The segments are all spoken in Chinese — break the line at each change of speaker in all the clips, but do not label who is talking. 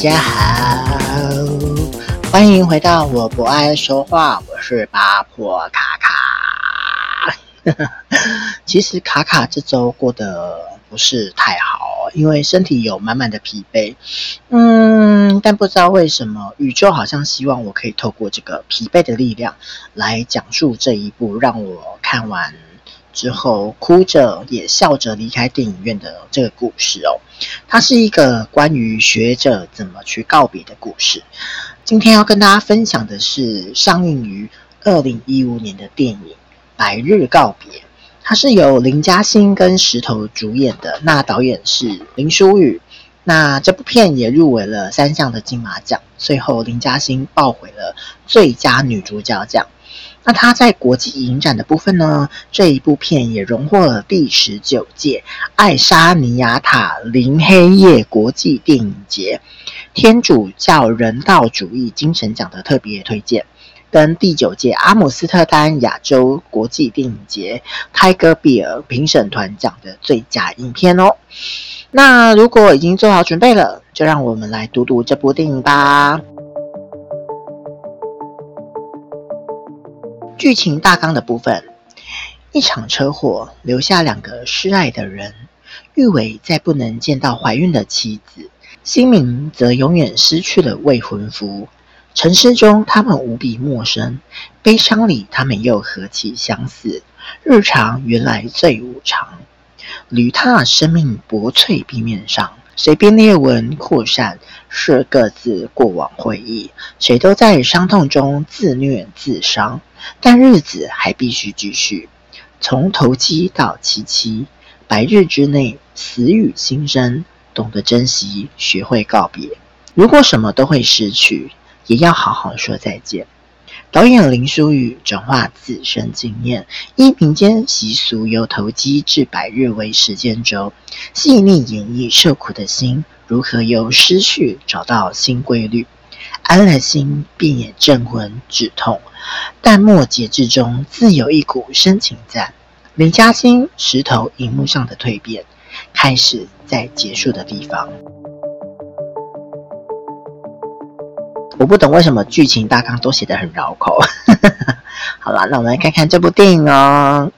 大家好，欢迎回到我不爱说话，我是八婆卡卡。其实卡卡这周过得不是太好，因为身体有满满的疲惫。嗯，但不知道为什么，宇宙好像希望我可以透过这个疲惫的力量来讲述这一部让我看完。之后，哭着也笑着离开电影院的这个故事哦，它是一个关于学者怎么去告别的故事。今天要跟大家分享的是上映于二零一五年的电影《白日告别》，它是由林嘉欣跟石头主演的，那导演是林书宇。那这部片也入围了三项的金马奖，最后林嘉欣抱回了最佳女主角奖。那他在国际影展的部分呢？这一部片也荣获了第十九届爱沙尼亚塔林黑夜国际电影节天主教人道主义精神奖的特别推荐，跟第九届阿姆斯特丹亚洲国际电影节泰戈比尔评审团奖的最佳影片哦。那如果已经做好准备了，就让我们来读读这部电影吧。剧情大纲的部分：一场车祸留下两个失爱的人，玉伟再不能见到怀孕的妻子，新明则永远失去了未婚夫。沉思中，他们无比陌生；悲伤里，他们又何其相似。日常原来最无常，履踏生命薄脆地面上。随便裂纹扩散，是各自过往回忆。谁都在伤痛中自虐自伤，但日子还必须继续。从头七到七七，百日之内，死与新生，懂得珍惜，学会告别。如果什么都会失去，也要好好说再见。导演林书宇转化自身经验，依民间习俗，由头七至百日为时间轴，细腻演绎受苦的心如何由失去找到新规律，安了心便也镇魂止痛。淡末节制中自有一股深情在，林嘉欣石头荧幕上的蜕变，开始在结束的地方。我不懂为什么剧情大纲都写得很绕口。好了，那我们来看看这部电影哦。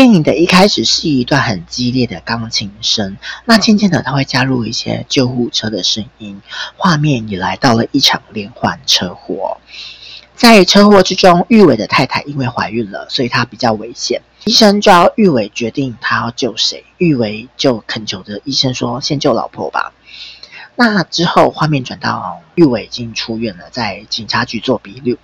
电影的一开始是一段很激烈的钢琴声，那渐渐的它会加入一些救护车的声音，画面也来到了一场连环车祸。在车祸之中，玉伟的太太因为怀孕了，所以她比较危险。医生就要玉伟决定他要救谁，玉伟就恳求着医生说：“先救老婆吧。”那之后，画面转到玉伟已经出院了，在警察局做笔录。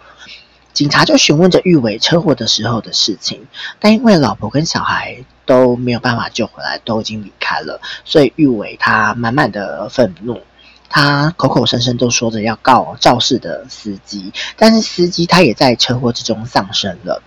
警察就询问着玉伟车祸的时候的事情，但因为老婆跟小孩都没有办法救回来，都已经离开了，所以玉伟他满满的愤怒，他口口声声都说着要告肇事的司机，但是司机他也在车祸之中丧生了。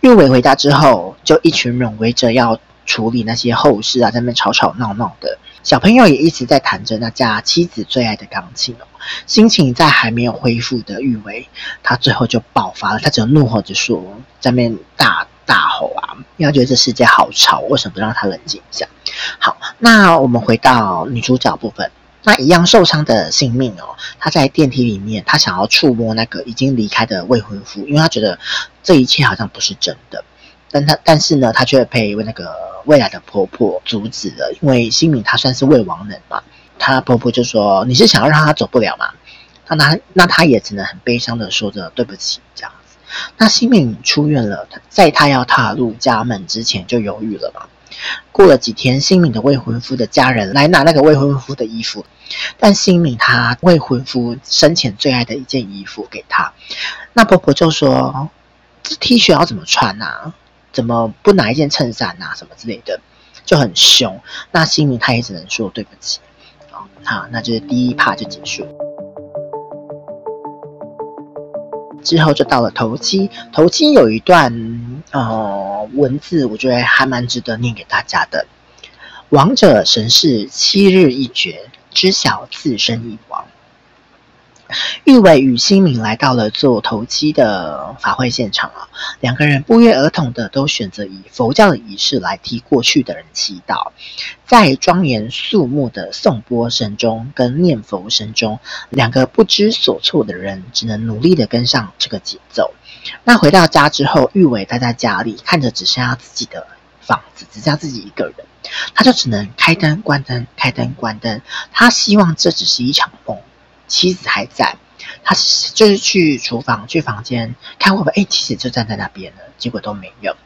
玉伟回家之后，就一群人围着要处理那些后事啊，在那吵吵闹闹的。小朋友也一直在弹着那架妻子最爱的钢琴哦，心情在还没有恢复的玉伟，他最后就爆发了，他只有怒吼着说，在那边大大吼啊，因为他觉得这世界好吵，为什么不让他冷静一下？好，那我们回到女主角部分，那一样受伤的性命哦，她在电梯里面，她想要触摸那个已经离开的未婚夫，因为她觉得这一切好像不是真的。但他但是呢，他却被那个未来的婆婆阻止了，因为新敏她算是未亡人嘛。她婆婆就说：“你是想要让她走不了吗？”那他那他也只能很悲伤的说着：“对不起。”这样子。那新敏出院了，在她要踏入家门之前就犹豫了嘛。过了几天，新敏的未婚夫的家人来拿那个未婚夫的衣服，但新敏她未婚夫生前最爱的一件衣服给她。那婆婆就说：“这 T 恤要怎么穿啊？”怎么不拿一件衬衫啊？什么之类的，就很凶。那心里他也只能说对不起。好，那就是第一趴就结束。之后就到了头七，头七有一段呃文字，我觉得还蛮值得念给大家的。王者神识七日一绝，知晓自身已亡。玉伟与新敏来到了做头七的法会现场啊，两个人不约而同的都选择以佛教的仪式来替过去的人祈祷，在庄严肃穆的颂钵声中跟念佛声中，两个不知所措的人只能努力的跟上这个节奏。那回到家之后，玉伟待在家里，看着只剩下自己的房子，只剩下自己一个人，他就只能开灯关灯，开灯关灯。他希望这只是一场梦。妻子还在，他就是去厨房、去房间看会不会，哎，妻子就站在那边了，结果都没有。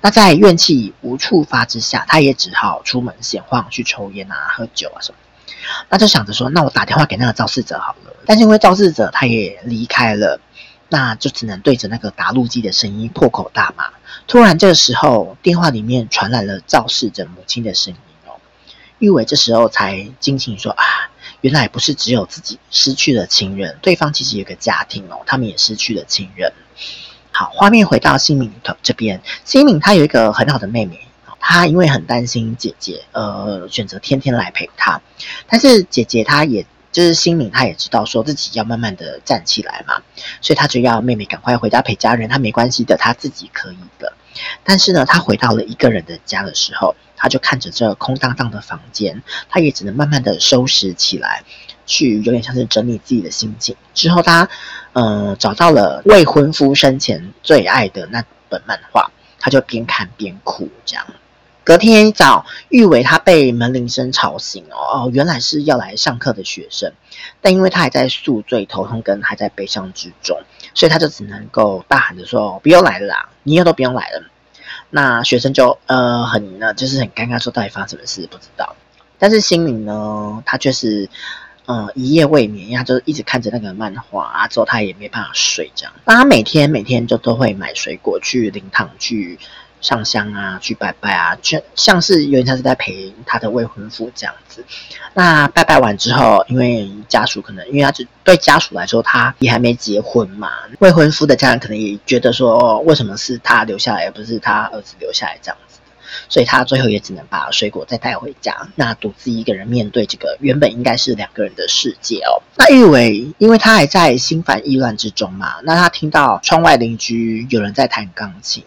那在怨气无处发之下，他也只好出门闲晃，去抽烟啊、喝酒啊什么。那就想着说，那我打电话给那个肇事者好了。但是因为肇事者他也离开了，那就只能对着那个打路机的声音破口大骂。突然这个时候，电话里面传来了肇事者母亲的声音哦。玉伟这时候才惊醒说啊。原来不是只有自己失去了亲人，对方其实有个家庭哦，他们也失去了亲人。好，画面回到新敏的这边，新敏她有一个很好的妹妹，她因为很担心姐姐，呃，选择天天来陪她。但是姐姐她也就是新敏，她也知道说自己要慢慢的站起来嘛，所以她就要妹妹赶快回家陪家人，她没关系的，她自己可以的。但是呢，她回到了一个人的家的时候。他就看着这空荡荡的房间，他也只能慢慢的收拾起来，去有点像是整理自己的心情。之后他，呃，找到了未婚夫生前最爱的那本漫画，他就边看边哭。这样，隔天一早，玉伟他被门铃声吵醒哦，哦，原来是要来上课的学生，但因为他还在宿醉、头痛跟还在悲伤之中，所以他就只能够大喊着说：“不要来了啦，你以后都不用来了。”那学生就呃很呢，就是很尴尬，说到底发生什么事不知道。但是心里呢，他却是呃一夜未眠，他就一直看着那个漫画，之后他也没办法睡这样。他每天每天就都会买水果去灵堂去。上香啊，去拜拜啊，就像是有点像是在陪他的未婚夫这样子。那拜拜完之后，因为家属可能，因为他对家属来说，他也还没结婚嘛，未婚夫的家人可能也觉得说，哦，为什么是他留下来，而不是他儿子留下来这样子？所以他最后也只能把水果再带回家，那独自一个人面对这个原本应该是两个人的世界哦。那玉伟，因为他还在心烦意乱之中嘛，那他听到窗外邻居有人在弹钢琴。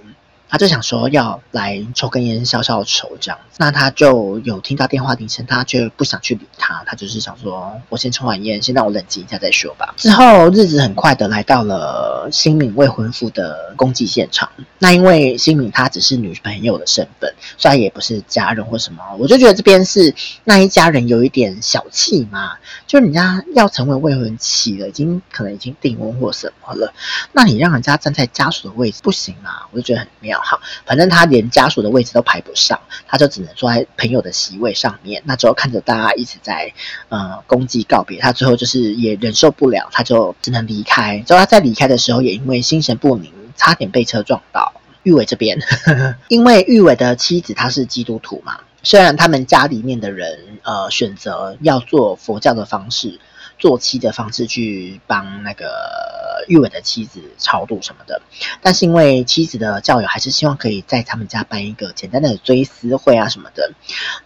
他就想说要来抽根烟消消愁这样子，那他就有听到电话铃声，他却不想去理他，他就是想说，我先抽完烟，先让我冷静一下再说吧。之后日子很快的来到了新敏未婚夫的攻击现场，那因为新敏她只是女朋友的身份，虽然也不是家人或什么，我就觉得这边是那一家人有一点小气嘛，就人家要成为未婚妻了，已经可能已经订婚或什么了，那你让人家站在家属的位置不行啊，我就觉得很妙。好，反正他连家属的位置都排不上，他就只能坐在朋友的席位上面。那之后看着大家一直在呃攻击告别，他最后就是也忍受不了，他就只能离开。之后他在离开的时候，也因为心神不宁，差点被车撞到。玉伟这边，因为玉伟的妻子她是基督徒嘛，虽然他们家里面的人呃选择要做佛教的方式。做七的方式去帮那个玉伟的妻子超度什么的，但是因为妻子的教友还是希望可以在他们家办一个简单的追思会啊什么的，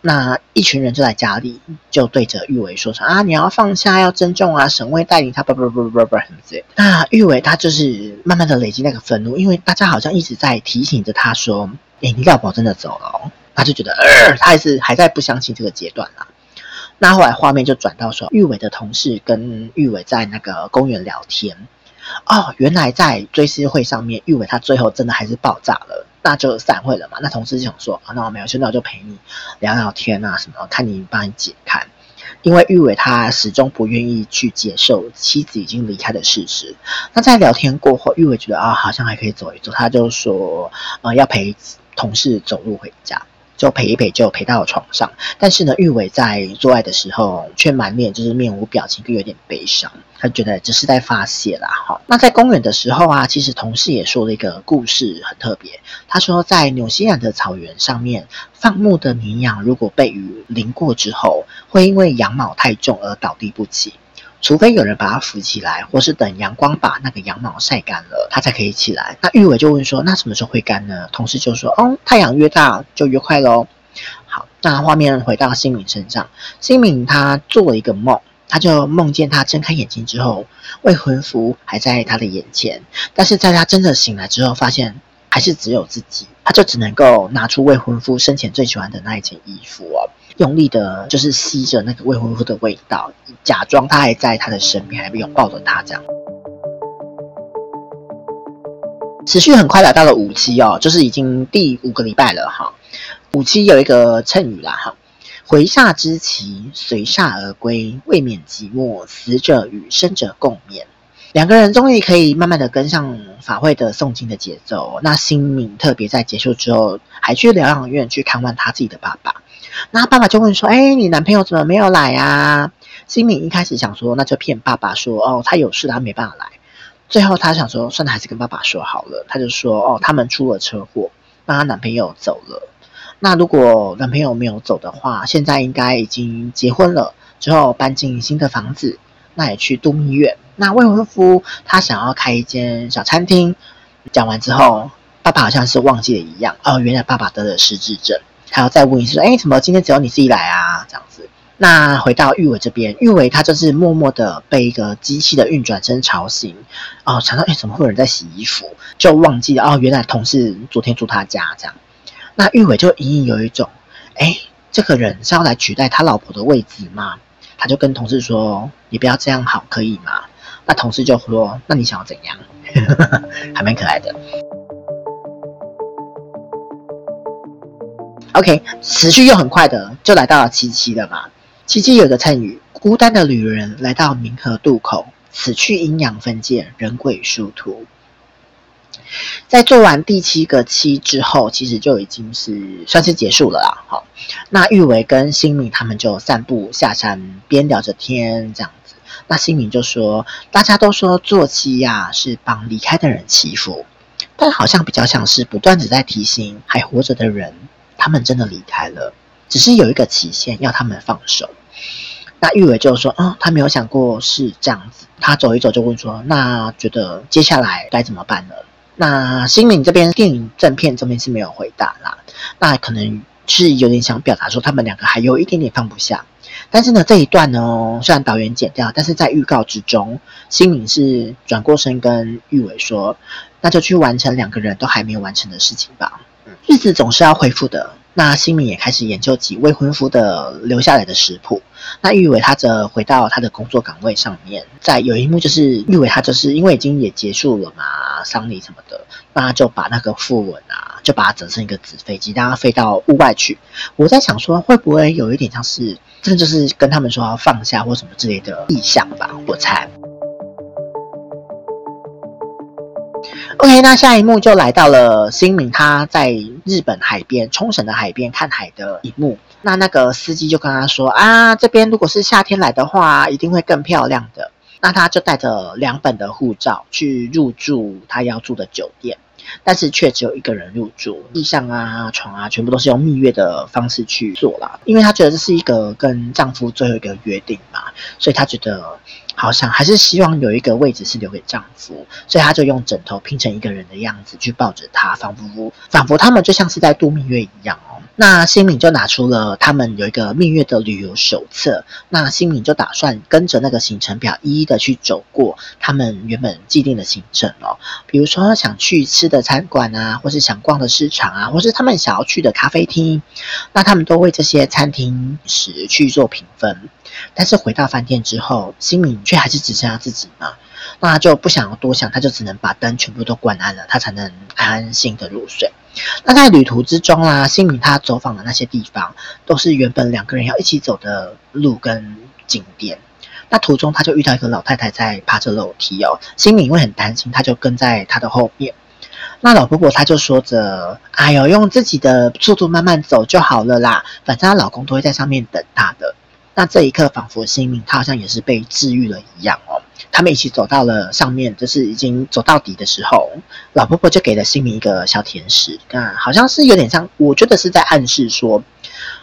那一群人就在家里就对着玉伟说说啊，你要放下，要珍重啊，神会带领他，不不不不不什么之类。那玉伟他就是慢慢的累积那个愤怒，因为大家好像一直在提醒着他说，哎，你老婆真的走了，他就觉得呃，他还是还在不相信这个阶段啦。那后来画面就转到说，玉伟的同事跟玉伟在那个公园聊天。哦，原来在追思会上面，玉伟他最后真的还是爆炸了，那就散会了嘛。那同事就想说，啊，那我没有，现在我就陪你聊聊天啊，什么，看你帮你解开。因为玉伟他始终不愿意去接受妻子已经离开的事实。那在聊天过后，玉伟觉得啊，好像还可以走一走，他就说，呃，要陪同事走路回家。就陪一陪，就陪到床上。但是呢，玉伟在做爱的时候却满脸就是面无表情，就有点悲伤。他觉得只是在发泄啦。哈，那在公园的时候啊，其实同事也说了一个故事，很特别。他说，在纽西兰的草原上面，放牧的绵羊如果被雨淋过之后，会因为羊毛太重而倒地不起。除非有人把它扶起来，或是等阳光把那个羊毛晒干了，它才可以起来。那玉伟就问说：“那什么时候会干呢？”同事就说：“哦，太阳越大就越快喽。”好，那画面回到新敏身上，新敏她做了一个梦，他就梦见他睁开眼睛之后，未婚夫还在他的眼前，但是在他真的醒来之后，发现还是只有自己，他就只能够拿出未婚夫生前最喜欢的那一件衣服哦，用力的就是吸着那个未婚夫的味道，假装他还在他的身边，还没有抱着他这样。持续很快来到了五期哦，就是已经第五个礼拜了哈。五期有一个谶语啦哈。回煞之期，随煞而归，未免寂寞。死者与生者共勉。两个人终于可以慢慢的跟上法会的诵经的节奏。那新敏特别在结束之后，还去疗养院去看望他自己的爸爸。那爸爸就问说：“哎，你男朋友怎么没有来啊？”新敏一开始想说，那就骗爸爸说：“哦，他有事，他没办法来。”最后他想说，算了，还是跟爸爸说好了。他就说：“哦，他们出了车祸，那他男朋友走了。”那如果男朋友没有走的话，现在应该已经结婚了，之后搬进新的房子，那也去度蜜月。那未婚夫他想要开一间小餐厅。讲完之后，爸爸好像是忘记了一样哦，原来爸爸得了失智症，还要再问一次说，哎，怎么今天只有你自己来啊？这样子。那回到玉伟这边，玉伟他就是默默的被一个机器的运转声吵醒，哦，想到哎，怎么会有人在洗衣服？就忘记了哦，原来同事昨天住他家这样。那玉伟就隐隐有一种，哎，这个人是要来取代他老婆的位置吗？他就跟同事说：“你不要这样好，可以吗？”那同事就说：“那你想要怎样？” 还蛮可爱的。OK，持续又很快的就来到了七七了嘛。七七有个谶语：“孤单的旅人来到冥河渡口，此去阴阳分界，人鬼殊途。”在做完第七个七之后，其实就已经是算是结束了啦。好，那玉维跟新米他们就散步下山，边聊着天这样。那新敏就说：“大家都说做七呀是帮离开的人祈福，但好像比较像是不断的在提醒还活着的人，他们真的离开了，只是有一个期限要他们放手。”那玉维就说：“哦，他没有想过是这样子。”他走一走就问说：“那觉得接下来该怎么办呢？”那新敏这边电影正片这边是没有回答啦，那可能是有点想表达说他们两个还有一点点放不下，但是呢这一段呢虽然导演剪掉，但是在预告之中，新敏是转过身跟玉伟说，那就去完成两个人都还没有完成的事情吧，日子总是要恢复的。那新敏也开始研究起未婚夫的留下来的食谱。那玉伟他则回到他的工作岗位上面。在有一幕就是玉伟他就是因为已经也结束了嘛，丧礼什么的，那他就把那个符文啊，就把它折成一个纸飞机，让它飞到屋外去。我在想说，会不会有一点像是，这就是跟他们说要放下或什么之类的意象吧？我猜。OK，那下一幕就来到了新敏他在日本海边冲绳的海边看海的一幕。那那个司机就跟他说啊，这边如果是夏天来的话，一定会更漂亮的。那他就带着两本的护照去入住他要住的酒店，但是却只有一个人入住，地上啊、床啊，全部都是用蜜月的方式去做啦。因为她觉得这是一个跟丈夫最后一个约定嘛，所以她觉得。好像还是希望有一个位置是留给丈夫，所以她就用枕头拼成一个人的样子去抱着他，仿佛仿佛他们就像是在度蜜月一样。那新敏就拿出了他们有一个蜜月的旅游手册，那新敏就打算跟着那个行程表一一的去走过他们原本既定的行程哦，比如说想去吃的餐馆啊，或是想逛的市场啊，或是他们想要去的咖啡厅，那他们都为这些餐厅食去做评分。但是回到饭店之后，新敏却还是只剩下自己嘛，那就不想要多想，他就只能把灯全部都关暗了，他才能安安心的入睡。那在旅途之中啊，新敏他走访的那些地方，都是原本两个人要一起走的路跟景点。那途中他就遇到一个老太太在爬着楼梯哦，新敏会很担心，他就跟在她的后面。那老婆婆她就说着：“哎呦，用自己的速度慢慢走就好了啦，反正她老公都会在上面等她的。”那这一刻，仿佛新敏他好像也是被治愈了一样哦。他们一起走到了上面，就是已经走到底的时候，老婆婆就给了新民一个小甜食，啊，好像是有点像，我觉得是在暗示说，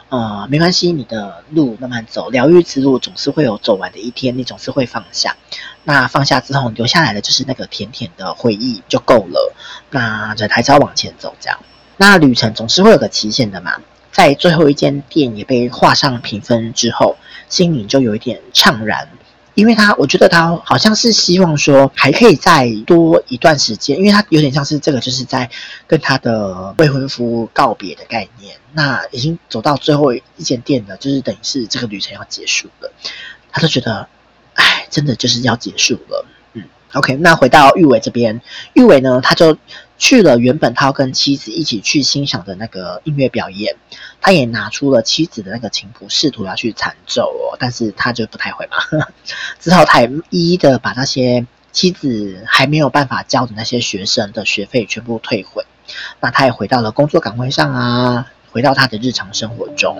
呃，没关系，你的路慢慢走，疗愈之路总是会有走完的一天，你总是会放下。那放下之后，留下来的就是那个甜甜的回忆就够了。那人还是要往前走，这样。那旅程总是会有个期限的嘛。在最后一间店也被画上评分之后，心里就有一点怅然。因为他，我觉得他好像是希望说还可以再多一段时间，因为他有点像是这个，就是在跟他的未婚夫告别的概念。那已经走到最后一间店了，就是等于是这个旅程要结束了。他就觉得，哎，真的就是要结束了。嗯，OK，那回到玉伟这边，玉伟呢，他就。去了原本他要跟妻子一起去欣赏的那个音乐表演，他也拿出了妻子的那个琴谱，试图要去弹奏哦，但是他就不太会嘛，之后他也一一的把那些妻子还没有办法教的那些学生的学费全部退回，那他也回到了工作岗位上啊，回到他的日常生活中。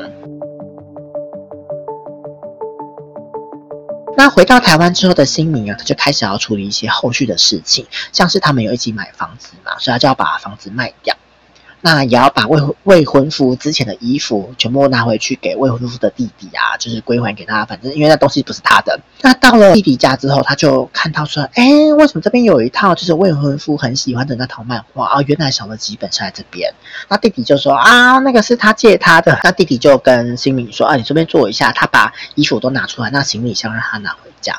那回到台湾之后的新民啊，他就开始要处理一些后续的事情，像是他们有一起买房子嘛，所以他就要把房子卖掉。那也要把未未婚夫之前的衣服全部拿回去给未婚夫的弟弟啊，就是归还给他。反正因为那东西不是他的。那到了弟弟家之后，他就看到说：“哎，为什么这边有一套就是未婚夫很喜欢的那套漫画啊？原来少了几本是在这边。”那弟弟就说：“啊，那个是他借他的。”那弟弟就跟新民说：“啊，你这边坐一下。”他把衣服都拿出来，那行李箱让他拿回家。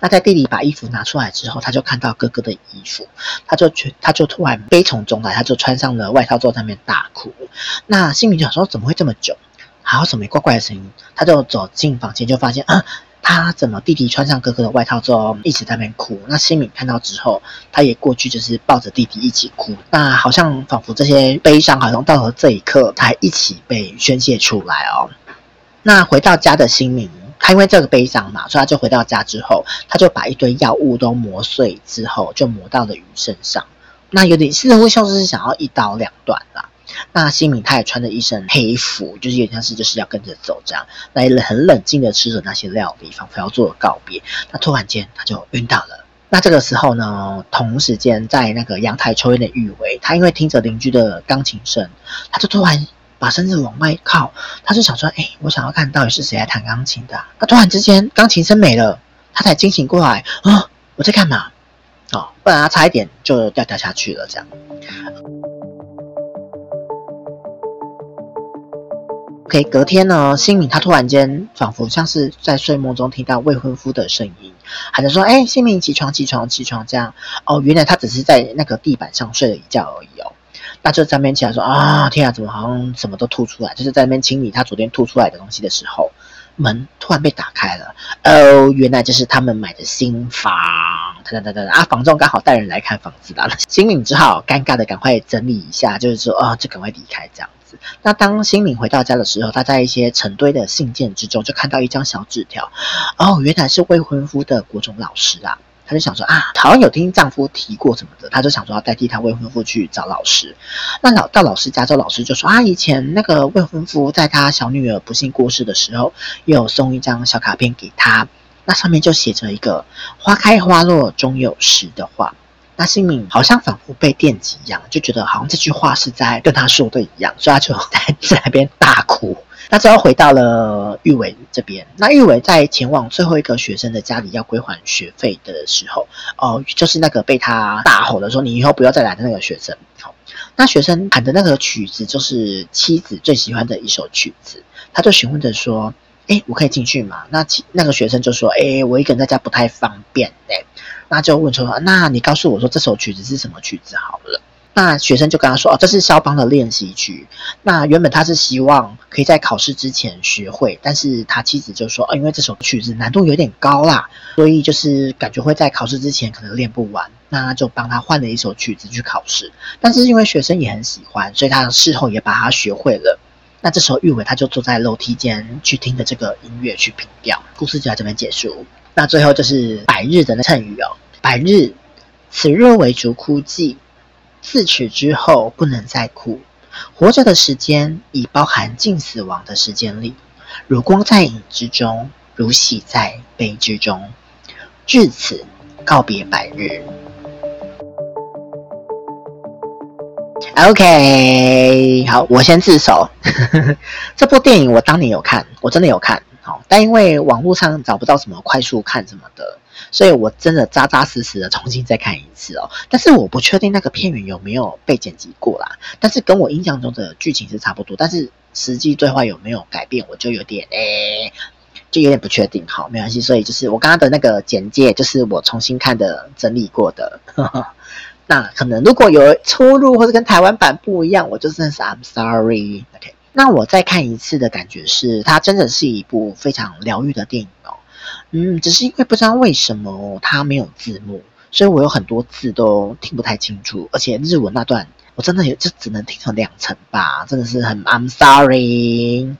那在弟弟把衣服拿出来之后，他就看到哥哥的衣服，他就觉他就突然悲从中来，他就穿上了外套，坐在那边大哭。那新民就想说怎么会这么久？还有什么怪怪的声音？他就走进房间，就发现啊，他怎么弟弟穿上哥哥的外套之后一直在那边哭？那新民看到之后，他也过去就是抱着弟弟一起哭。那好像仿佛这些悲伤，好像到了这一刻才一起被宣泄出来哦。那回到家的新民。他因为这个悲伤嘛，所以他就回到家之后，他就把一堆药物都磨碎之后，就磨到了鱼身上。那有点似乎像是想要一刀两断啦。那新民他也穿着一身黑服，就是有点像是就是要跟着走这样，来很冷静的吃着那些料理，仿佛要做告别。那突然间他就晕倒了。那这个时候呢，同时间在那个阳台抽烟的玉维，他因为听着邻居的钢琴声，他就突然。把身子往外靠，他就想说：“哎、我想要看到底是谁来弹钢琴的、啊。”那突然之间，钢琴声没了，他才惊醒过来。啊，我在干嘛？哦，不然他差一点就掉掉下去了。这样。OK，隔天呢，新敏他突然间仿佛像是在睡梦中听到未婚夫的声音，喊着说：“哎、新敏起床，起床，起床！”这样。哦，原来他只是在那个地板上睡了一觉而已哦。那就在那边起来说啊，天啊，怎么好像什么都吐出来？就是在那边清理他昨天吐出来的东西的时候，门突然被打开了。哦，原来这是他们买的新房。等等等等啊，房仲刚好带人来看房子了。新民只好尴尬的赶快整理一下，就是说啊，就赶快离开这样子。那当新民回到家的时候，他在一些成堆的信件之中，就看到一张小纸条。哦，原来是未婚夫的国中老师啊。她就想说啊，好像有听丈夫提过什么的，她就想说要代替她未婚夫去找老师。那老到老师家之后，老师就说啊，以前那个未婚夫在他小女儿不幸过世的时候，也有送一张小卡片给他，那上面就写着一个“花开花落终有时”的话。那新民好像仿佛被电击一样，就觉得好像这句话是在跟他说的一样，所以他就 在在那边大哭。那之后回到了玉伟这边。那玉伟在前往最后一个学生的家里要归还学费的时候，哦，就是那个被他大吼的说“你以后不要再来”的那个学生。好，那学生喊的那个曲子就是妻子最喜欢的一首曲子，他就询问着说：“哎，我可以进去吗？”那其那个学生就说：“哎，我一个人在家不太方便。”哎，那就问说：“那你告诉我说这首曲子是什么曲子好了。”那学生就跟他说：“哦，这是肖邦的练习曲。那原本他是希望可以在考试之前学会，但是他妻子就说：‘哦，因为这首曲子难度有点高啦，所以就是感觉会在考试之前可能练不完。’那他就帮他换了一首曲子去考试。但是因为学生也很喜欢，所以他事后也把它学会了。那这时候玉伟他就坐在楼梯间去听着这个音乐去凭吊。故事就在这边结束。那最后就是百日的那谶语哦，百日，此日为竹枯寂。”自此之后不能再哭，活着的时间已包含近死亡的时间里，如光在影之中，如喜在悲之中。至此告别百日。OK，好，我先自首。这部电影我当年有看，我真的有看。好，但因为网络上找不到什么快速看什么的。所以我真的扎扎实实的重新再看一次哦。但是我不确定那个片源有没有被剪辑过啦，但是跟我印象中的剧情是差不多，但是实际对话有没有改变，我就有点诶、就有点不确定。好，没关系，所以就是我刚刚的那个简介，就是我重新看的整理过的。呵 呵那可能如果有出入或者跟台湾版不一样，我就真的是 I'm sorry。OK，那我再看一次的感觉是，它真的是一部非常疗愈的电影哦。嗯，只是因为不知道为什么它没有字幕，所以我有很多字都听不太清楚，而且日文那段我真的也就只能听成两层吧，真的是很 I'm sorry。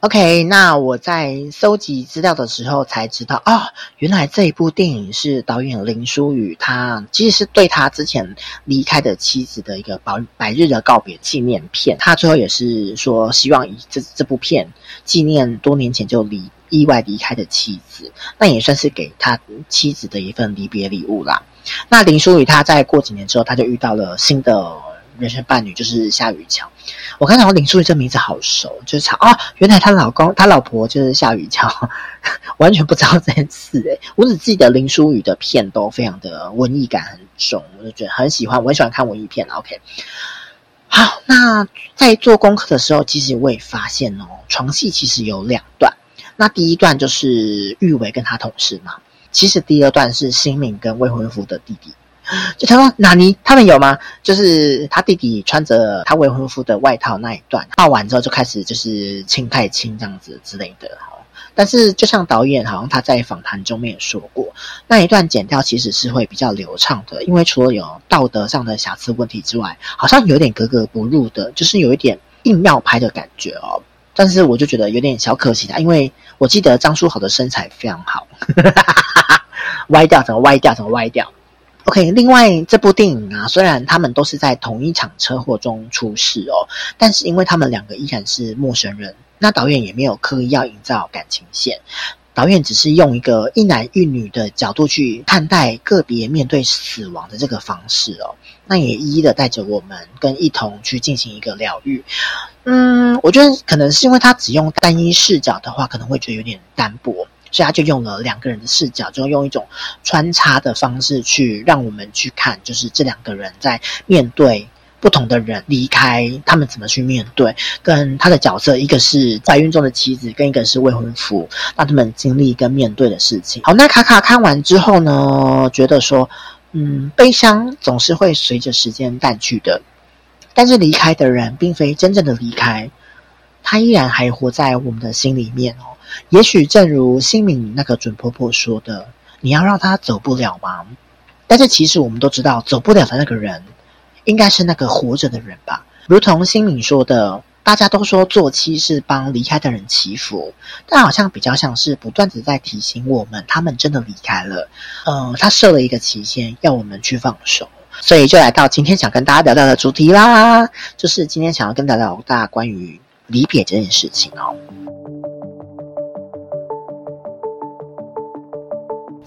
OK，那我在搜集资料的时候才知道，哦，原来这一部电影是导演林书宇，他其实是对他之前离开的妻子的一个百百日的告别纪念片。他最后也是说，希望以这这部片纪念多年前就离意外离开的妻子，那也算是给他妻子的一份离别礼物啦。那林书宇他在过几年之后，他就遇到了新的人生伴侣，就是夏雨乔。我看到林书宇这名字好熟，就是查啊，原来她老公、他老婆就是夏雨乔，完全不知道这件事诶，我只记得林书宇的片都非常的文艺感很重，我就觉得很喜欢，我很喜欢看文艺片。OK，好，那在做功课的时候，其实我也发现哦，床戏其实有两段。那第一段就是玉维跟他同事嘛，其实第二段是新敏跟未婚夫的弟弟。就他说，纳尼他们有吗？就是他弟弟穿着他未婚夫的外套那一段，抱完之后就开始就是亲太亲这样子之类的。但是就像导演好像他在访谈中面也说过，那一段剪掉其实是会比较流畅的，因为除了有道德上的瑕疵问题之外，好像有点格格不入的，就是有一点硬要拍的感觉哦。但是我就觉得有点小可惜啊，因为我记得张书豪的身材非常好，歪掉怎么歪掉怎么歪掉。OK，另外这部电影啊，虽然他们都是在同一场车祸中出事哦，但是因为他们两个依然是陌生人，那导演也没有刻意要营造感情线，导演只是用一个一男一女的角度去看待个别面对死亡的这个方式哦，那也一一的带着我们跟一同去进行一个疗愈。嗯，我觉得可能是因为他只用单一视角的话，可能会觉得有点单薄。所以他就用了两个人的视角，就用一种穿插的方式去让我们去看，就是这两个人在面对不同的人离开，他们怎么去面对，跟他的角色，一个是怀孕中的妻子，跟一个是未婚夫，让他们经历跟面对的事情。好，那卡卡看完之后呢，觉得说，嗯，悲伤总是会随着时间淡去的，但是离开的人并非真正的离开，他依然还活在我们的心里面哦。也许正如新敏那个准婆婆说的，你要让他走不了吗？但是其实我们都知道，走不了的那个人，应该是那个活着的人吧。如同新敏说的，大家都说做七是帮离开的人祈福，但好像比较像是不断地在提醒我们，他们真的离开了。嗯、他设了一个期限，要我们去放手。所以就来到今天想跟大家聊聊的主题啦，就是今天想要跟大家聊大家关于离别这件事情哦。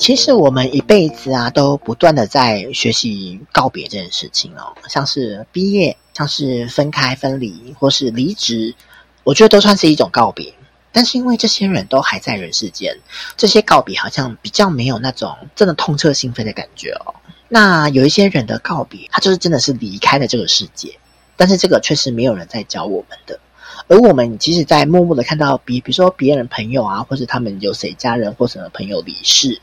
其实我们一辈子啊，都不断的在学习告别这件事情哦，像是毕业，像是分开、分离，或是离职，我觉得都算是一种告别。但是因为这些人都还在人世间，这些告别好像比较没有那种真的痛彻心扉的感觉哦。那有一些人的告别，他就是真的是离开了这个世界，但是这个却是没有人在教我们的。而我们即使，在默默的看到比，比如说别人朋友啊，或者他们有谁家人或什么朋友离世，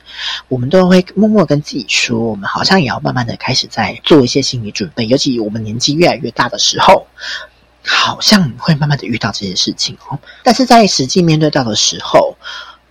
我们都会默默跟自己说，我们好像也要慢慢的开始在做一些心理准备。尤其我们年纪越来越大的时候，好像会慢慢的遇到这些事情哦。但是在实际面对到的时候，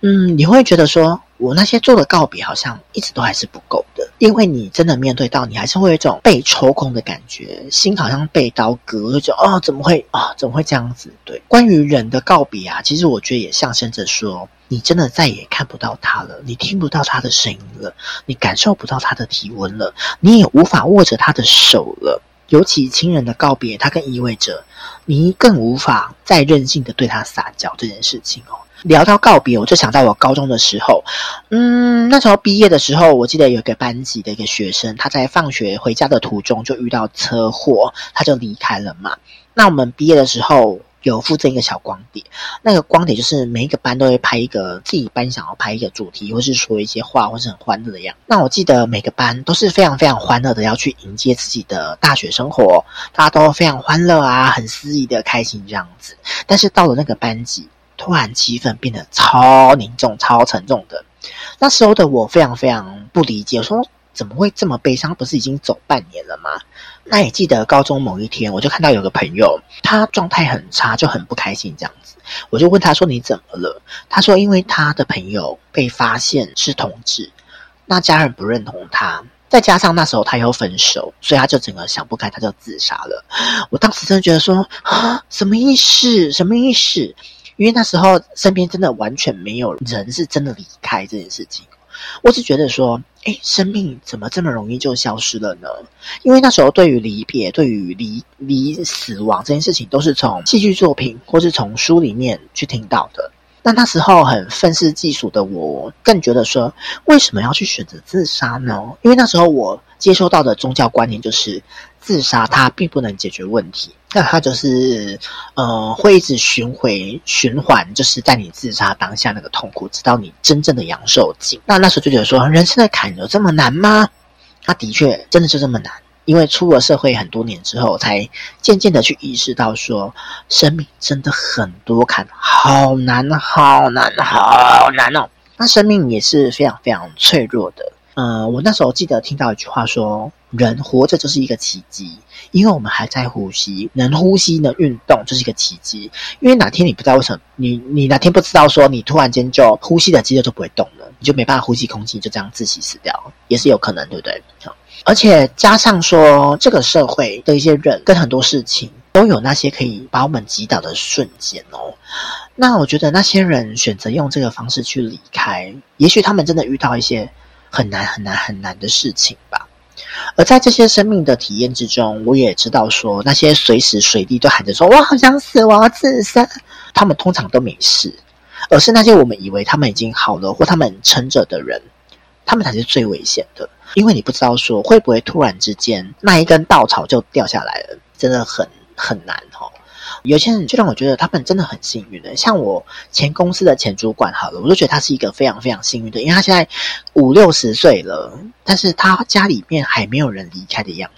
嗯，你会觉得说，我那些做的告别好像一直都还是不够的，因为你真的面对到，你还是会有一种被抽空的感觉，心好像被刀割，就哦，怎么会啊、哦，怎么会这样子？对，关于人的告别啊，其实我觉得也象征着说，你真的再也看不到他了，你听不到他的声音了，你感受不到他的体温了，你也无法握着他的手了。尤其亲人的告别，它更意味着你更无法再任性的对他撒娇这件事情哦。聊到告别，我就想到我高中的时候，嗯，那时候毕业的时候，我记得有一个班级的一个学生，他在放学回家的途中就遇到车祸，他就离开了嘛。那我们毕业的时候，有附赠一个小光碟，那个光碟就是每一个班都会拍一个自己班想要拍一个主题，或是说一些话，或是很欢乐的样。那我记得每个班都是非常非常欢乐的要去迎接自己的大学生活，大家都非常欢乐啊，很肆意的开心这样子。但是到了那个班级，突然气氛变得超凝重、超沉重的。那时候的我非常非常不理解，我说怎么会这么悲伤？不是已经走半年了吗？那也记得高中某一天，我就看到有个朋友，他状态很差，就很不开心这样子。我就问他说：“你怎么了？”他说：“因为他的朋友被发现是同志，那家人不认同他，再加上那时候他又分手，所以他就整个想不开，他就自杀了。”我当时真的觉得说：“啊，什么意思？什么意思？”因为那时候身边真的完全没有人是真的离开这件事情。我只觉得说，诶，生命怎么这么容易就消失了呢？因为那时候对于离别、对于离离死亡这件事情，都是从戏剧作品或是从书里面去听到的。那那时候很愤世嫉俗的我，更觉得说，为什么要去选择自杀呢？因为那时候我接收到的宗教观念就是，自杀它并不能解决问题。那他就是，呃，会一直循回循环，就是在你自杀当下那个痛苦，直到你真正的阳寿尽。那那时候就觉得说，人生的坎有这么难吗？那的确，真的就这么难。因为出了社会很多年之后，才渐渐的去意识到说，生命真的很多坎，好难，好难，好难哦。那生命也是非常非常脆弱的。呃，我那时候记得听到一句话说，人活着就是一个奇迹。因为我们还在呼吸，能呼吸能运动就是一个奇迹。因为哪天你不知道为什么，你你哪天不知道说你突然间就呼吸的肌肉就不会动了，你就没办法呼吸空气，就这样窒息死掉，也是有可能，对不对？而且加上说，这个社会的一些人跟很多事情都有那些可以把我们击倒的瞬间哦。那我觉得那些人选择用这个方式去离开，也许他们真的遇到一些很难很难很难的事情吧。而在这些生命的体验之中，我也知道说，那些随时随地都喊着说“我好想死，我要自杀”，他们通常都没事，而是那些我们以为他们已经好了或他们撑着的人，他们才是最危险的，因为你不知道说会不会突然之间那一根稻草就掉下来了，真的很很难哦。有些人就让我觉得他们真的很幸运的，像我前公司的前主管，好了，我就觉得他是一个非常非常幸运的，因为他现在五六十岁了，但是他家里面还没有人离开的样子。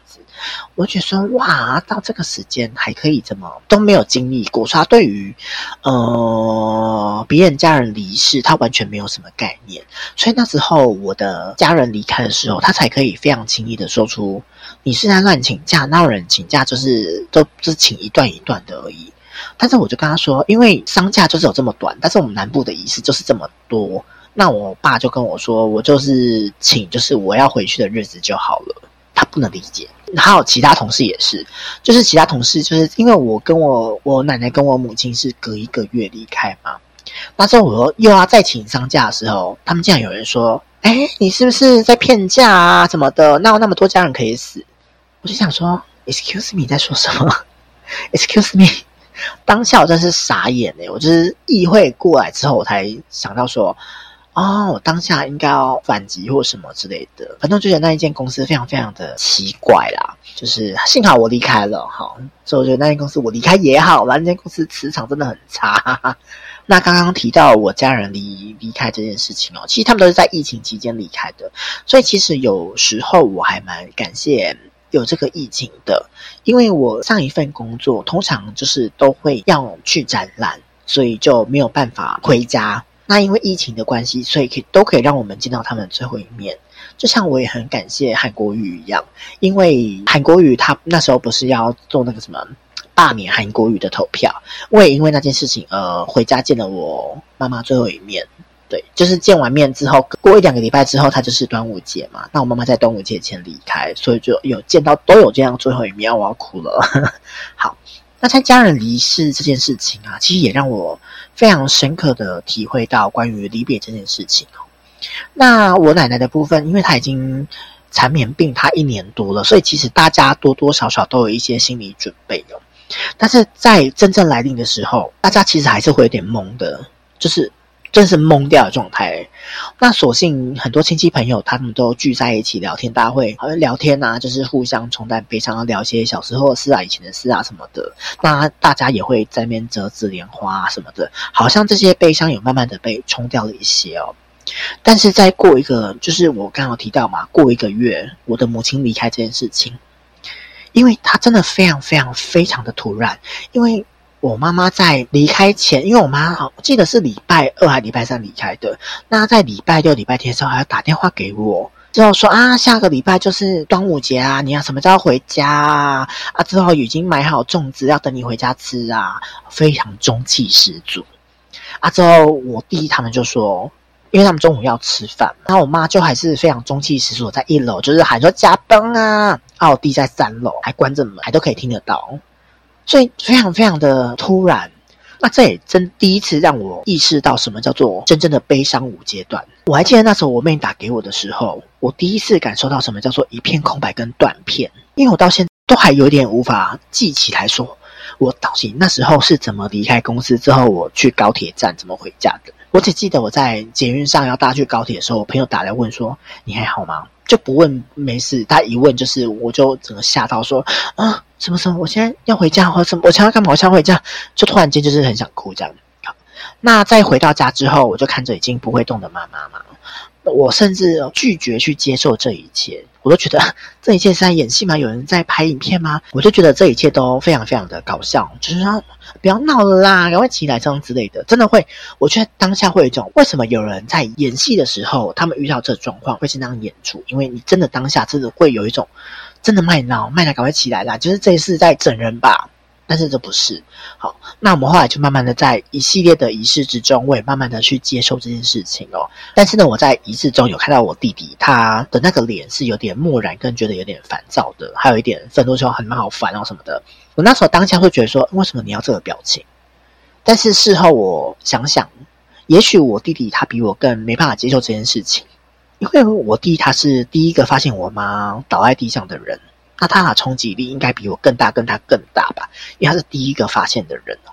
我觉得说哇，到这个时间还可以这么都没有经历过，说他对于呃别人家人离世，他完全没有什么概念。所以那时候我的家人离开的时候，他才可以非常轻易的说出：“你是在乱请假，那人请假就是都只请一段一段的而已。”但是我就跟他说，因为丧假就是有这么短，但是我们南部的仪式就是这么多。那我爸就跟我说，我就是请，就是我要回去的日子就好了。他不能理解。还有其他同事也是，就是其他同事，就是因为我跟我我奶奶跟我母亲是隔一个月离开嘛。那时候我又要再请丧假的时候，他们竟然有人说：“哎，你是不是在骗假啊？什么的？那有那么多家人可以死？”我就想说：“Excuse me，在说什么？”Excuse me，当下我真是傻眼哎！我就是议会过来之后，我才想到说。哦，我当下应该要反击或什么之类的，反正就觉得那一间公司非常非常的奇怪啦。就是幸好我离开了哈，所以我觉得那间公司我离开也好，那间公司磁场真的很差。那刚刚提到我家人离离开这件事情哦，其实他们都是在疫情期间离开的，所以其实有时候我还蛮感谢有这个疫情的，因为我上一份工作通常就是都会要去展览，所以就没有办法回家。那因为疫情的关系，所以可以都可以让我们见到他们最后一面。就像我也很感谢韩国瑜一样，因为韩国瑜他那时候不是要做那个什么罢免韩国瑜的投票，我也因为那件事情呃回家见了我妈妈最后一面。对，就是见完面之后，过一两个礼拜之后，他就是端午节嘛。那我妈妈在端午节前离开，所以就有见到都有这样最后一面，我要哭了。好。那在家人离世这件事情啊，其实也让我非常深刻的体会到关于离别这件事情哦。那我奶奶的部分，因为她已经缠绵病她一年多了，所以其实大家多多少少都有一些心理准备哦。但是在真正来临的时候，大家其实还是会有点懵的，就是真是懵掉的状态。那所幸很多亲戚朋友他们都聚在一起聊天，大家会好像聊天啊，就是互相冲淡悲伤，聊些小时候的事啊、以前的事啊什么的。那大家也会在那边折纸莲花什么的，好像这些悲伤有慢慢的被冲掉了一些哦。但是再过一个，就是我刚刚提到嘛，过一个月，我的母亲离开这件事情，因为她真的非常非常非常的突然，因为。我妈妈在离开前，因为我妈好记得是礼拜二还礼拜三离开的。那在礼拜六、礼拜天的时候，还要打电话给我，之后说啊，下个礼拜就是端午节啊，你要什么时候回家啊？啊，之后已经买好粽子要等你回家吃啊，非常中气十足。啊，之后我弟他们就说，因为他们中午要吃饭，然后我妈就还是非常中气十足，在一楼就是喊说加班啊，啊，我弟在三楼还关着门，还都可以听得到。所以非常非常的突然，那这也真第一次让我意识到什么叫做真正的悲伤五阶段。我还记得那时候我妹打给我的时候，我第一次感受到什么叫做一片空白跟断片，因为我到现在都还有点无法记起来说，我到底那时候是怎么离开公司之后，我去高铁站怎么回家的。我只记得我在捷运上要搭去高铁的时候，我朋友打来问说：“你还好吗？”就不问没事，他一问就是，我就整个吓到说啊，什么什么，我现在要回家，或什么，我现在干嘛？我想回家，就突然间就是很想哭这样。好，那在回到家之后，我就看着已经不会动的妈妈嘛，我甚至拒绝去接受这一切。我都觉得这一切是在演戏吗？有人在拍影片吗？我就觉得这一切都非常非常的搞笑，就是说不要闹了啦，赶快起来这样之类的，真的会，我觉得当下会有一种为什么有人在演戏的时候，他们遇到这状况会是那样演出？因为你真的当下真的会有一种真的卖闹，卖脑赶快起来啦，就是这一次在整人吧。但是这不是好，那我们后来就慢慢的在一系列的仪式之中，我也慢慢的去接受这件事情哦。但是呢，我在仪式中有看到我弟弟他的那个脸是有点漠然，跟觉得有点烦躁的，还有一点愤怒，说很好烦哦什么的。我那时候当下会觉得说，为什么你要这个表情？但是事后我想想，也许我弟弟他比我更没办法接受这件事情，因为我弟他是第一个发现我妈倒在地上的人。那他的冲击力应该比我更大，更大更大吧？因为他是第一个发现的人哦。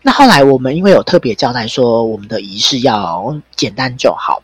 那后来我们因为有特别交代说，我们的仪式要简单就好。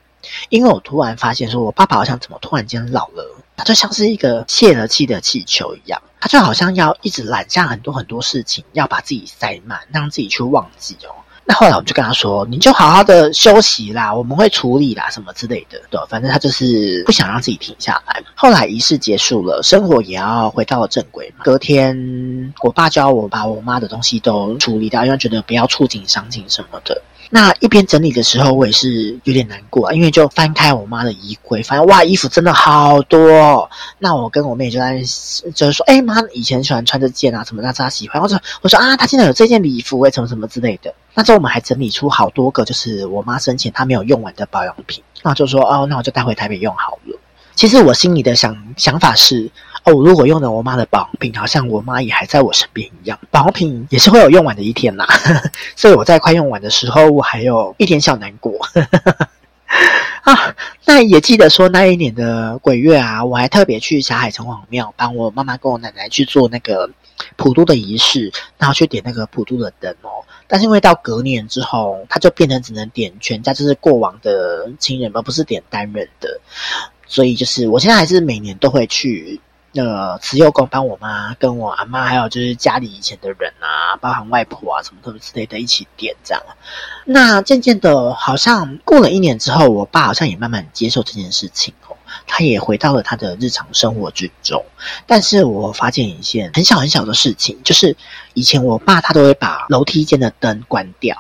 因为我突然发现说，我爸爸好像怎么突然间老了，他就像是一个泄了气的气球一样，他就好像要一直揽下很多很多事情，要把自己塞满，让自己去忘记哦。后来我们就跟他说：“你就好好的休息啦，我们会处理啦，什么之类的。”对，反正他就是不想让自己停下来。后来仪式结束了，生活也要回到了正轨嘛。隔天，我爸教我把我妈的东西都处理掉，因为觉得不要触景伤情什么的。那一边整理的时候，我也是有点难过，因为就翻开我妈的衣柜，发现哇，衣服真的好多哦。那我跟我妹就在就是说，哎妈，以前喜欢穿这件啊，什么，那她喜欢。我说我说啊，她现在有这件礼服，诶什么什么之类的。那之后我们还整理出好多个，就是我妈生前她没有用完的保养品。那就说哦，那我就带回台北用好了。其实我心里的想想法是。哦，如果用了我妈的保品，好像我妈也还在我身边一样。保品也是会有用完的一天呐，所以我在快用完的时候，我还有一点小难过。啊，那也记得说那一年的鬼月啊，我还特别去霞海城隍庙帮我妈妈跟我奶奶去做那个普渡的仪式，然后去点那个普渡的灯哦。但是因为到隔年之后，它就变成只能点全家，就是过往的亲人，而不是点单人的。所以就是我现在还是每年都会去。呃，慈幼宫帮我妈跟我阿妈，还有就是家里以前的人啊，包含外婆啊什么什么之类的一起点这样。那渐渐的，好像过了一年之后，我爸好像也慢慢接受这件事情哦，他也回到了他的日常生活之中。但是我发现一件很小很小的事情，就是以前我爸他都会把楼梯间的灯关掉，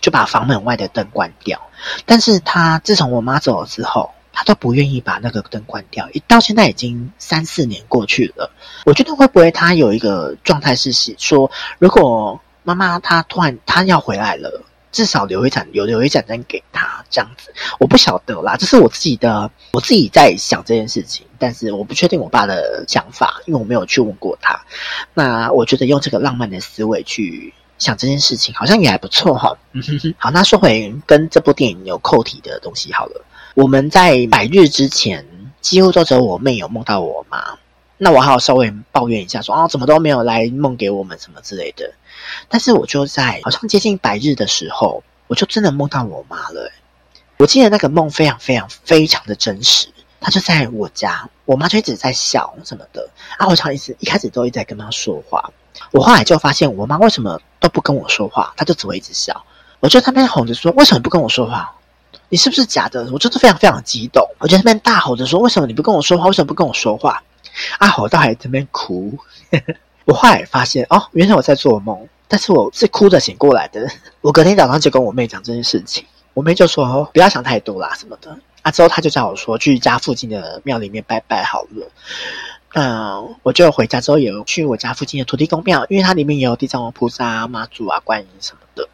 就把房门外的灯关掉。但是他自从我妈走了之后，他都不愿意把那个灯关掉，一到现在已经三四年过去了。我觉得会不会他有一个状态是是说，如果妈妈她突然她要回来了，至少留一盏有留一盏灯给她这样子。我不晓得啦，这是我自己的，我自己在想这件事情，但是我不确定我爸的想法，因为我没有去问过他。那我觉得用这个浪漫的思维去想这件事情，好像也还不错哈。嗯哼哼，好，那说回跟这部电影有扣题的东西好了。我们在百日之前，几乎都只有我妹有梦到我妈。那我还要稍微抱怨一下说，啊，怎么都没有来梦给我们什么之类的。但是我就在好像接近百日的时候，我就真的梦到我妈了。我记得那个梦非常非常非常的真实。她就在我家，我妈就一直在笑什么的。啊，我常一直一开始都一直在跟她说话。我后来就发现，我妈为什么都不跟我说话，她就只会一直笑。我就在那边哄着说：“为什么不跟我说话？你是不是假的？”我真的非常非常激动，我就在那边大吼着说：“为什么你不跟我说话？为什么不跟我说话？”啊，吼到还在那边哭。我后来发现，哦，原来我在做梦，但是我是哭着醒过来的。我隔天早上就跟我妹讲这件事情，我妹就说：“哦，不要想太多啦，什么的。”啊，之后她就叫我说去家附近的庙里面拜拜好了。那我就回家之后也去我家附近的土地公庙，因为它里面也有地藏王菩萨啊、妈祖啊、观音什么的。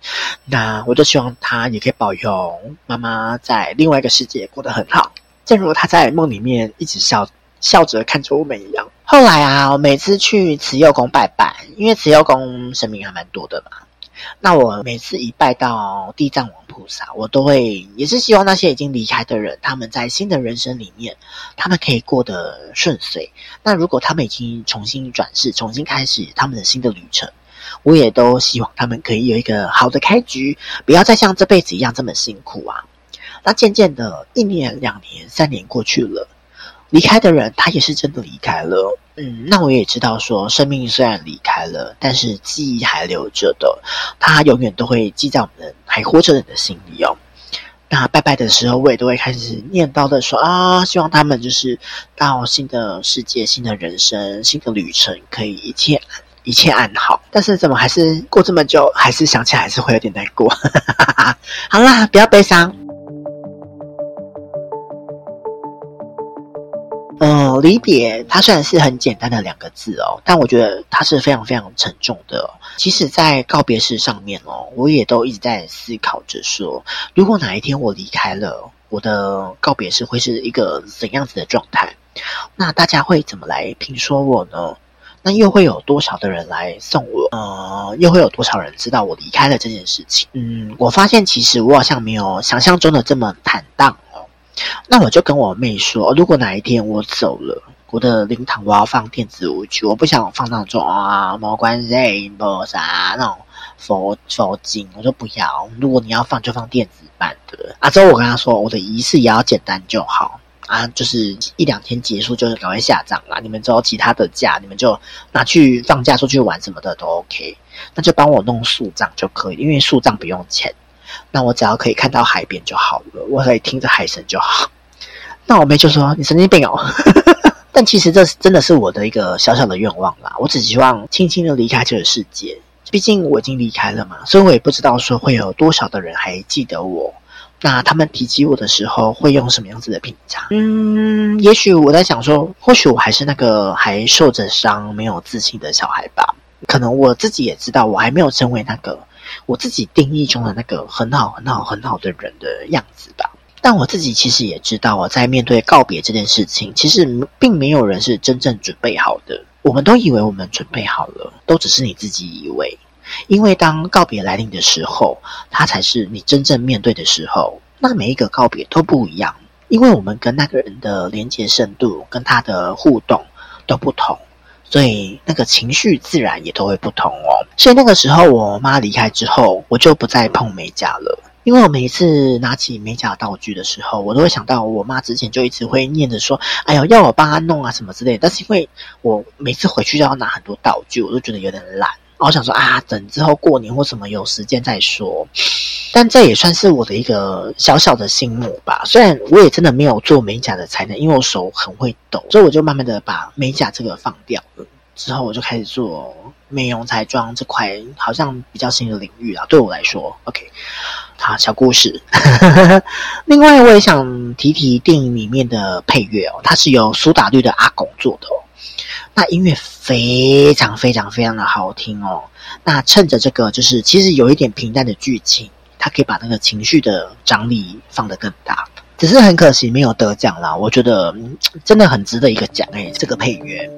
那我就希望他也可以保佑妈妈在另外一个世界过得很好，正如他在梦里面一直笑笑着看着我们一样。后来啊，我每次去慈幼宫拜拜，因为慈幼宫神明还蛮多的嘛。那我每次一拜到地藏王菩萨，我都会也是希望那些已经离开的人，他们在新的人生里面，他们可以过得顺遂。那如果他们已经重新转世，重新开始他们的新的旅程，我也都希望他们可以有一个好的开局，不要再像这辈子一样这么辛苦啊。那渐渐的，一年、两年、三年过去了。离开的人，他也是真的离开了。嗯，那我也知道说，生命虽然离开了，但是记忆还留着的，他永远都会记在我们还活着人的心里哦。那拜拜的时候，我也都会开始念叨的说啊，希望他们就是到新的世界、新的人生、新的旅程，可以一切一切安好。但是怎么还是过这么久，还是想起来还是会有点难过。好啦，不要悲伤。嗯，离别它虽然是很简单的两个字哦，但我觉得它是非常非常沉重的。其实，在告别式上面哦，我也都一直在思考着说，如果哪一天我离开了，我的告别式会是一个怎样子的状态？那大家会怎么来评说我呢？那又会有多少的人来送我？呃，又会有多少人知道我离开了这件事情？嗯，我发现其实我好像没有想象中的这么坦荡哦。那我就跟我妹说，如果哪一天我走了，我的灵堂我要放电子舞曲，我不想放那种啊，没关系，没啥那种佛佛经，我说不要。如果你要放，就放电子版的。啊，之后我跟他说，我的仪式也要简单就好啊，就是一两天结束，就是赶快下葬啦。你们之后其他的假，你们就拿去放假出去玩什么的都 OK，那就帮我弄树葬就可以，因为树葬不用钱。那我只要可以看到海边就好了，我可以听着海声就好。那我妹就说：“你神经病哦！” 但其实这真的是我的一个小小的愿望啦。我只希望轻轻的离开这个世界，毕竟我已经离开了嘛，所以我也不知道说会有多少的人还记得我。那他们提及我的时候会用什么样子的评价？嗯，也许我在想说，或许我还是那个还受着伤、没有自信的小孩吧。可能我自己也知道，我还没有成为那个。我自己定义中的那个很好、很好、很好的人的样子吧。但我自己其实也知道，我在面对告别这件事情，其实并没有人是真正准备好的。我们都以为我们准备好了，都只是你自己以为。因为当告别来临的时候，它才是你真正面对的时候。那每一个告别都不一样，因为我们跟那个人的连接深度、跟他的互动都不同。所以那个情绪自然也都会不同哦。所以那个时候我妈离开之后，我就不再碰美甲了。因为我每一次拿起美甲道具的时候，我都会想到我妈之前就一直会念着说：“哎呦，要我帮她弄啊什么之类。”但是因为我每次回去都要拿很多道具，我都觉得有点懒。我想说啊，等之后过年或什么有时间再说。但这也算是我的一个小小的心目吧。虽然我也真的没有做美甲的才能，因为我手很会抖，所以我就慢慢的把美甲这个放掉了。之后我就开始做美容彩妆这块，好像比较新的领域啊。对我来说，OK，好，小故事。另外，我也想提提电影里面的配乐哦，它是由苏打绿的阿公做的哦。那音乐非常非常非常的好听哦。那趁着这个，就是其实有一点平淡的剧情。他可以把那个情绪的张力放得更大，只是很可惜没有得奖啦。我觉得真的很值得一个奖诶，这个配乐。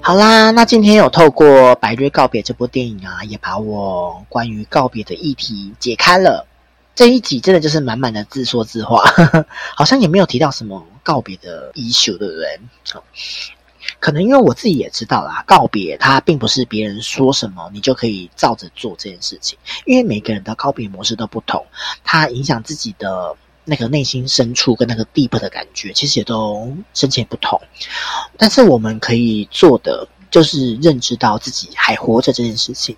好啦，那今天有透过《白日告别》这部电影啊，也把我关于告别的议题解开了。这一集真的就是满满的自说自话，呵呵，好像也没有提到什么告别的 issue，对不对？可能因为我自己也知道啦，告别它并不是别人说什么你就可以照着做这件事情，因为每个人的告别模式都不同，它影响自己的那个内心深处跟那个 deep 的感觉，其实也都深浅不同。但是我们可以做的就是认知到自己还活着这件事情，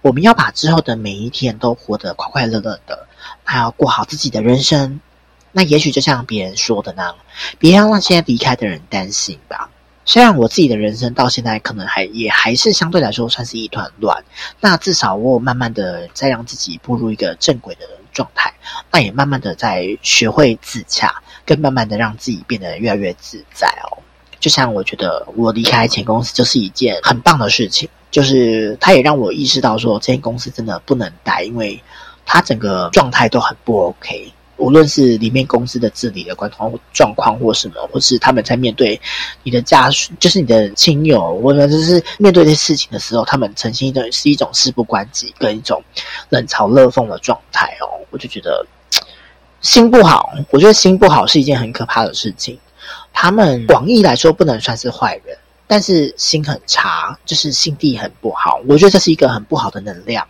我们要把之后的每一天都活得快快乐乐的，还要过好自己的人生。那也许就像别人说的那样，别让那些离开的人担心吧。虽然我自己的人生到现在可能还也还是相对来说算是一团乱，那至少我慢慢的在让自己步入一个正轨的状态，那也慢慢的在学会自洽，更慢慢的让自己变得越来越自在哦。就像我觉得我离开前公司就是一件很棒的事情，就是它也让我意识到说这间公司真的不能待，因为它整个状态都很不 OK。无论是里面公司的治理的状况状况或什么，或是他们在面对你的家属，就是你的亲友，或者就是面对这些事情的时候，他们呈现的是一种事不关己跟一种冷嘲热讽的状态哦，我就觉得心不好。我觉得心不好是一件很可怕的事情。他们广义来说不能算是坏人，但是心很差，就是心地很不好。我觉得这是一个很不好的能量。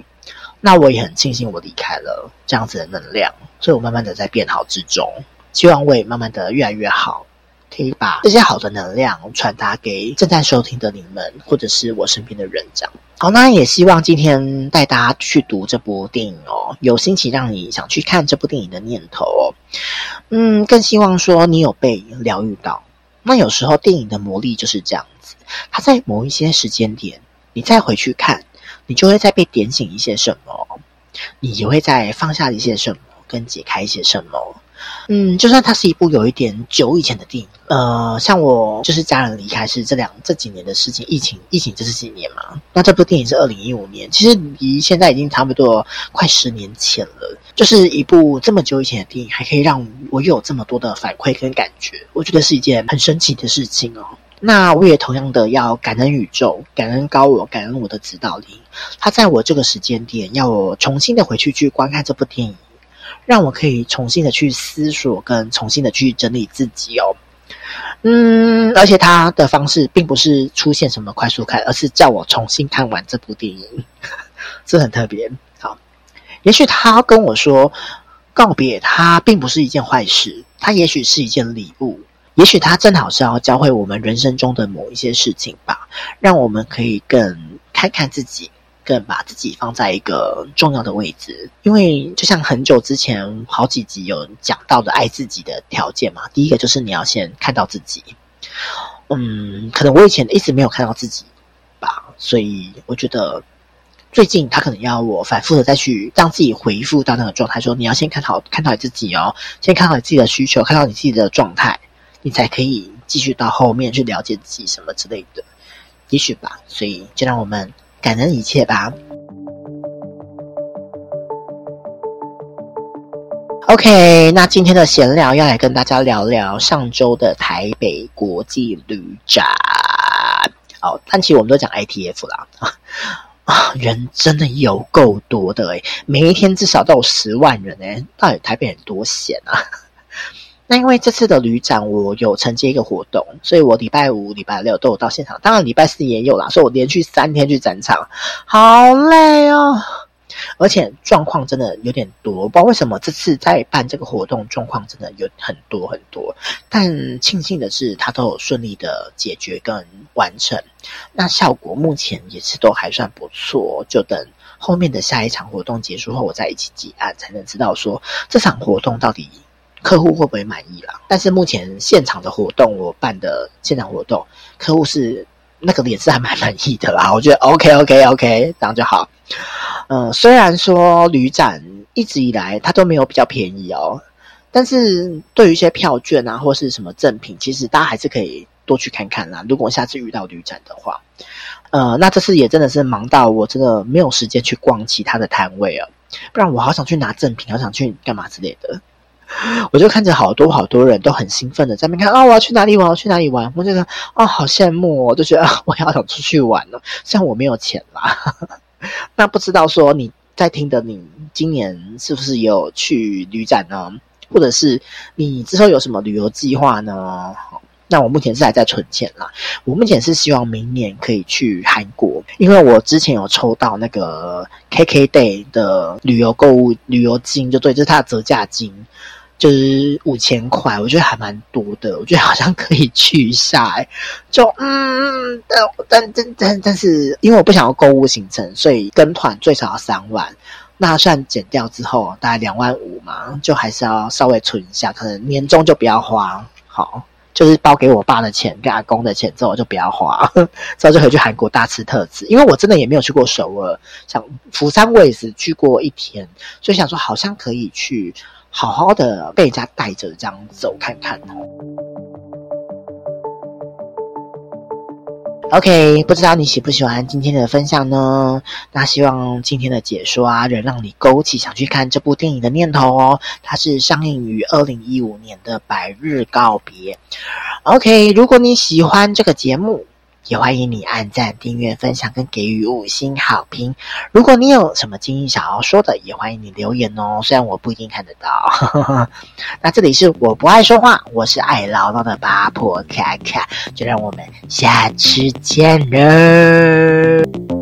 那我也很庆幸我离开了这样子的能量，所以我慢慢的在变好之中，希望我也慢慢的越来越好，可以把这些好的能量传达给正在收听的你们，或者是我身边的人这样。好，那也希望今天带大家去读这部电影哦，有心情让你想去看这部电影的念头哦。嗯，更希望说你有被疗愈到。那有时候电影的魔力就是这样子，它在某一些时间点，你再回去看。你就会再被点醒一些什么，你也会再放下一些什么，跟解开一些什么。嗯，就算它是一部有一点久以前的电影，呃，像我就是家人离开是这两这几年的事情，疫情疫情这是几年嘛？那这部电影是二零一五年，其实离现在已经差不多快十年前了。就是一部这么久以前的电影，还可以让我有这么多的反馈跟感觉，我觉得是一件很神奇的事情哦。那我也同样的要感恩宇宙，感恩高我，感恩我的指导灵。他在我这个时间点，要我重新的回去去观看这部电影，让我可以重新的去思索，跟重新的去整理自己哦。嗯，而且他的方式并不是出现什么快速看，而是叫我重新看完这部电影，这很特别。好，也许他跟我说告别，他并不是一件坏事，他也许是一件礼物。也许他正好是要教会我们人生中的某一些事情吧，让我们可以更看看自己，更把自己放在一个重要的位置。因为就像很久之前好几集有讲到的爱自己的条件嘛，第一个就是你要先看到自己。嗯，可能我以前一直没有看到自己吧，所以我觉得最近他可能要我反复的再去让自己回复到那个状态，说你要先看好看到你自己哦，先看到你自己的需求，看到你自己的状态。你才可以继续到后面去了解自己什么之类的，也许吧。所以就让我们感恩一切吧。OK，那今天的闲聊要来跟大家聊聊上周的台北国际旅展。哦，但其实我们都讲 ITF 啦，啊，人真的有够多的诶，每一天至少都有十万人诶，到底台北人多闲啊？那因为这次的旅展，我有承接一个活动，所以我礼拜五、礼拜六都有到现场，当然礼拜四也有啦，所以我连续三天去展场，好累哦，而且状况真的有点多，不知道为什么这次在办这个活动状况真的有很多很多，但庆幸的是，它都有顺利的解决跟完成，那效果目前也是都还算不错，就等后面的下一场活动结束后，我再一起结案，才能知道说这场活动到底。客户会不会满意啦？但是目前现场的活动，我办的现场活动，客户是那个脸是还蛮满意的啦。我觉得 OK OK OK，这样就好。嗯，虽然说旅展一直以来它都没有比较便宜哦，但是对于一些票券啊或是什么赠品，其实大家还是可以多去看看啦。如果下次遇到旅展的话，呃，那这次也真的是忙到我真的没有时间去逛其他的摊位啊，不然我好想去拿赠品，好想去干嘛之类的。我就看着好多好多人都很兴奋的在那边看啊，我要去哪里玩？我要去哪里玩？我觉得啊，好羡慕哦，就觉得 我要想出去玩了。像我没有钱啦，那不知道说你在听的，你今年是不是也有去旅展呢？或者是你之后有什么旅游计划呢？那我目前是还在存钱啦。我目前是希望明年可以去韩国，因为我之前有抽到那个 KKday 的旅游购物旅游金，就对，就是它的折价金，就是五千块，我觉得还蛮多的，我觉得好像可以去一下，欸。就嗯，但但但但但是，因为我不想要购物行程，所以跟团最少要三万。那算减掉之后，大概两万五嘛，就还是要稍微存一下，可能年终就不要花。好。就是包给我爸的钱跟阿公的钱之后就不要花，之后就可以去韩国大吃特吃。因为我真的也没有去过首尔，像釜山我也是去过一天，所以想说好像可以去好好的被人家带着这样走看看哦。OK，不知道你喜不喜欢今天的分享呢？那希望今天的解说啊，能让你勾起想去看这部电影的念头哦。它是上映于二零一五年的《百日告别》。OK，如果你喜欢这个节目，也欢迎你按赞、订阅、分享跟给予五星好评。如果你有什么建议想要说的，也欢迎你留言哦。虽然我不一定看得到。那这里是我不爱说话，我是爱唠叨的八婆卡卡，就让我们下次见了。